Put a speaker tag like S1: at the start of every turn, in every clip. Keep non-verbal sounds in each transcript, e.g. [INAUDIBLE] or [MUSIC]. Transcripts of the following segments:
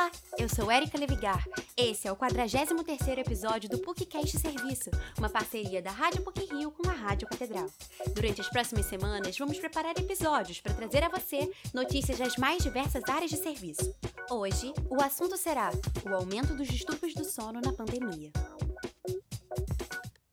S1: Olá, eu sou Erika Levigar. Esse é o 43º episódio do PUCcast Serviço, uma parceria da Rádio PUC Rio com a Rádio Catedral. Durante as próximas semanas, vamos preparar episódios para trazer a você notícias das mais diversas áreas de serviço. Hoje, o assunto será o aumento dos distúrbios do sono na pandemia.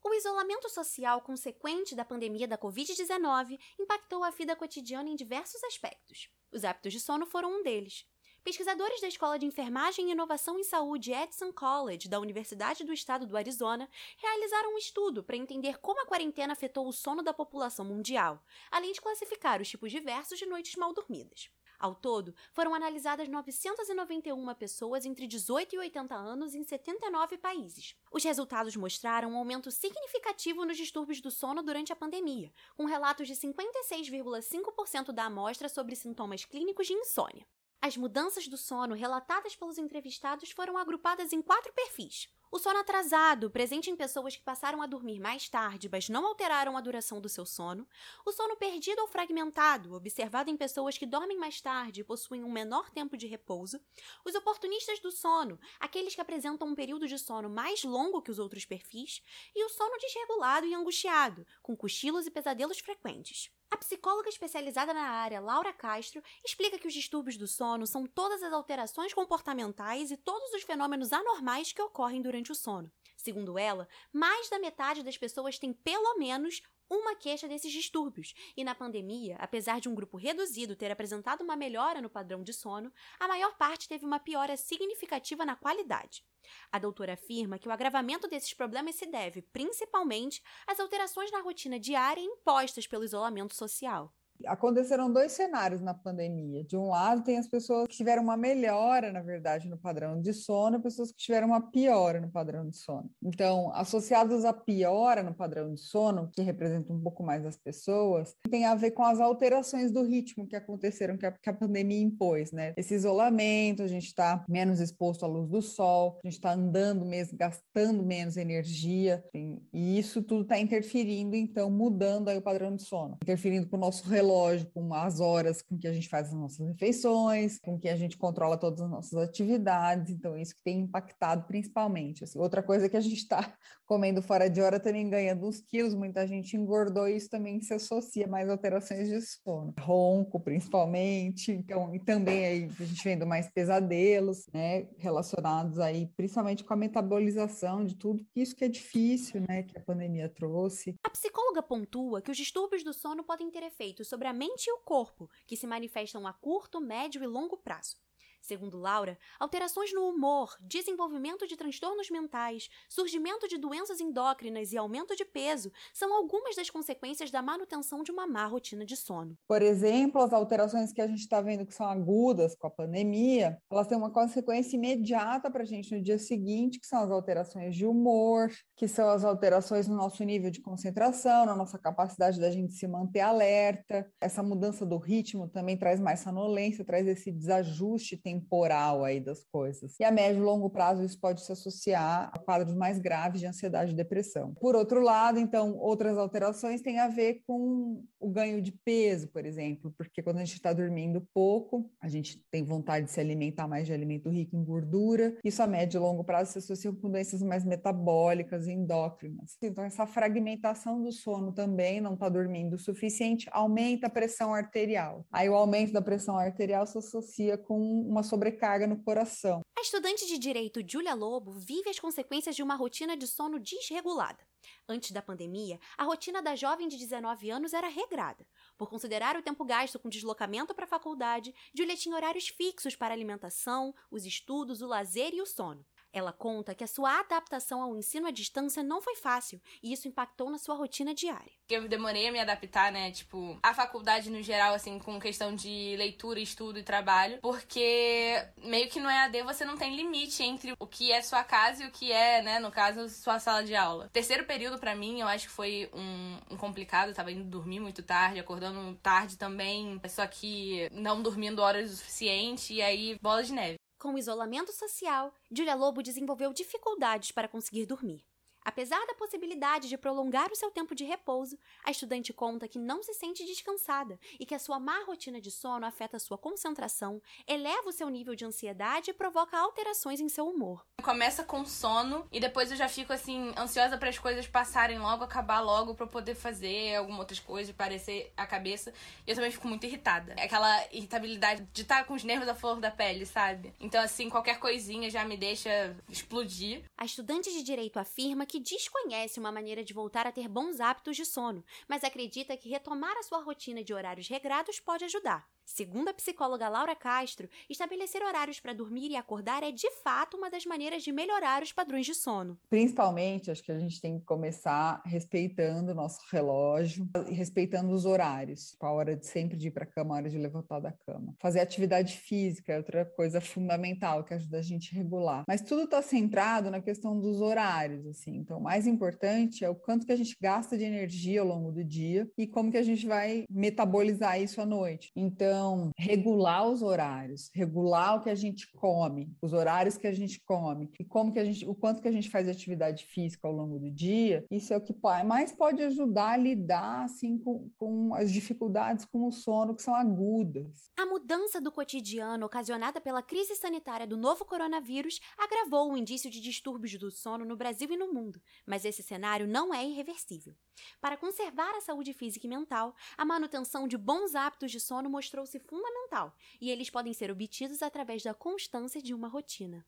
S1: O isolamento social consequente da pandemia da Covid-19 impactou a vida cotidiana em diversos aspectos. Os hábitos de sono foram um deles. Pesquisadores da Escola de Enfermagem e Inovação em Saúde Edson College, da Universidade do Estado do Arizona, realizaram um estudo para entender como a quarentena afetou o sono da população mundial, além de classificar os tipos diversos de noites mal dormidas. Ao todo, foram analisadas 991 pessoas entre 18 e 80 anos em 79 países. Os resultados mostraram um aumento significativo nos distúrbios do sono durante a pandemia, com relatos de 56,5% da amostra sobre sintomas clínicos de insônia. As mudanças do sono relatadas pelos entrevistados foram agrupadas em quatro perfis. O sono atrasado, presente em pessoas que passaram a dormir mais tarde, mas não alteraram a duração do seu sono. O sono perdido ou fragmentado, observado em pessoas que dormem mais tarde e possuem um menor tempo de repouso. Os oportunistas do sono, aqueles que apresentam um período de sono mais longo que os outros perfis. E o sono desregulado e angustiado, com cochilos e pesadelos frequentes. A psicóloga especializada na área, Laura Castro, explica que os distúrbios do sono são todas as alterações comportamentais e todos os fenômenos anormais que ocorrem durante o sono. Segundo ela, mais da metade das pessoas tem pelo menos uma queixa desses distúrbios, e na pandemia, apesar de um grupo reduzido ter apresentado uma melhora no padrão de sono, a maior parte teve uma piora significativa na qualidade. A doutora afirma que o agravamento desses problemas se deve, principalmente, às alterações na rotina diária impostas pelo isolamento social.
S2: Aconteceram dois cenários na pandemia. De um lado, tem as pessoas que tiveram uma melhora, na verdade, no padrão de sono, e pessoas que tiveram uma piora no padrão de sono. Então, associados à piora no padrão de sono, que representa um pouco mais as pessoas, tem a ver com as alterações do ritmo que aconteceram, que a, que a pandemia impôs, né? Esse isolamento, a gente está menos exposto à luz do sol, a gente está andando mesmo, gastando menos energia, e isso tudo está interferindo, então, mudando aí o padrão de sono, interferindo com o nosso relógio relógio, com as horas com que a gente faz as nossas refeições, com que a gente controla todas as nossas atividades. Então, isso que tem impactado principalmente. Assim, outra coisa é que a gente está [LAUGHS] comendo fora de hora também ganhando uns quilos, muita gente engordou e isso também se associa mais alterações de sono. Ronco, principalmente. Então, e também aí a gente vendo mais pesadelos, né, relacionados aí principalmente com a metabolização de tudo isso que é difícil, né, que a pandemia trouxe.
S1: A psicóloga pontua que os distúrbios do sono podem ter efeitos sobre a mente e o corpo, que se manifestam a curto, médio e longo prazo. Segundo Laura, alterações no humor, desenvolvimento de transtornos mentais, surgimento de doenças endócrinas e aumento de peso são algumas das consequências da manutenção de uma má rotina de sono.
S2: Por exemplo, as alterações que a gente está vendo que são agudas com a pandemia, elas têm uma consequência imediata para a gente no dia seguinte, que são as alterações de humor, que são as alterações no nosso nível de concentração, na nossa capacidade da gente se manter alerta. Essa mudança do ritmo também traz mais sonolência, traz esse desajuste temporal aí das coisas. E a médio e longo prazo isso pode se associar a quadros mais graves de ansiedade e depressão. Por outro lado, então, outras alterações têm a ver com o ganho de peso, por exemplo, porque quando a gente está dormindo pouco, a gente tem vontade de se alimentar mais de alimento rico em gordura. Isso a médio e longo prazo se associa com doenças mais metabólicas e endócrinas. Então, essa fragmentação do sono também, não está dormindo o suficiente, aumenta a pressão arterial. Aí o aumento da pressão arterial se associa com uma sobrecarga no coração.
S1: A estudante de direito Julia Lobo vive as consequências de uma rotina de sono desregulada. Antes da pandemia, a rotina da jovem de 19 anos era regrada. Por considerar o tempo gasto com deslocamento para a faculdade, Julia tinha horários fixos para alimentação, os estudos, o lazer e o sono. Ela conta que a sua adaptação ao ensino à distância não foi fácil e isso impactou na sua rotina diária.
S3: Eu demorei a me adaptar, né? Tipo, a faculdade no geral, assim, com questão de leitura, estudo e trabalho, porque meio que no EAD você não tem limite entre o que é sua casa e o que é, né, no caso, sua sala de aula. Terceiro período, para mim, eu acho que foi um, um complicado. Eu tava indo dormir muito tarde, acordando tarde também, só que não dormindo horas o suficiente, e aí bola de neve.
S1: Com o isolamento social, Julia Lobo desenvolveu dificuldades para conseguir dormir. Apesar da possibilidade de prolongar o seu tempo de repouso, a estudante conta que não se sente descansada e que a sua má rotina de sono afeta sua concentração, eleva o seu nível de ansiedade e provoca alterações em seu humor.
S3: Começa com sono e depois eu já fico assim ansiosa para as coisas passarem logo, acabar logo para poder fazer algumas outras coisas, parecer a cabeça. E eu também fico muito irritada. É aquela irritabilidade de estar com os nervos à flor da pele, sabe? Então assim, qualquer coisinha já me deixa explodir.
S1: A estudante de direito afirma que desconhece uma maneira de voltar a ter bons hábitos de sono, mas acredita que retomar a sua rotina de horários regrados pode ajudar. Segundo a psicóloga Laura Castro, estabelecer horários para dormir e acordar é de fato uma das maneiras de melhorar os padrões de sono.
S2: Principalmente, acho que a gente tem que começar respeitando o nosso relógio e respeitando os horários. A hora de sempre de ir para a cama, a hora de levantar da cama. Fazer atividade física é outra coisa fundamental que ajuda a gente a regular. Mas tudo está centrado na questão dos horários, assim. Então, o mais importante é o quanto que a gente gasta de energia ao longo do dia e como que a gente vai metabolizar isso à noite. Então, então, regular os horários, regular o que a gente come, os horários que a gente come e como que a gente, o quanto que a gente faz atividade física ao longo do dia, isso é o que mais pode ajudar a lidar assim com, com as dificuldades com o sono que são agudas.
S1: A mudança do cotidiano ocasionada pela crise sanitária do novo coronavírus agravou o indício de distúrbios do sono no Brasil e no mundo, mas esse cenário não é irreversível. Para conservar a saúde física e mental, a manutenção de bons hábitos de sono mostrou-se fundamental, e eles podem ser obtidos através da constância de uma rotina.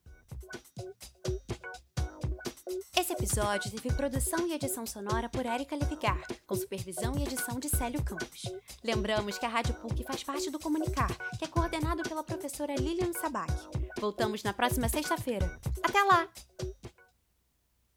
S1: Esse episódio teve produção e edição sonora por Erika Levigar, com supervisão e edição de Célio Campos. Lembramos que a Rádio PUC faz parte do Comunicar, que é coordenado pela professora Lilian Sabac. Voltamos na próxima sexta-feira. Até lá!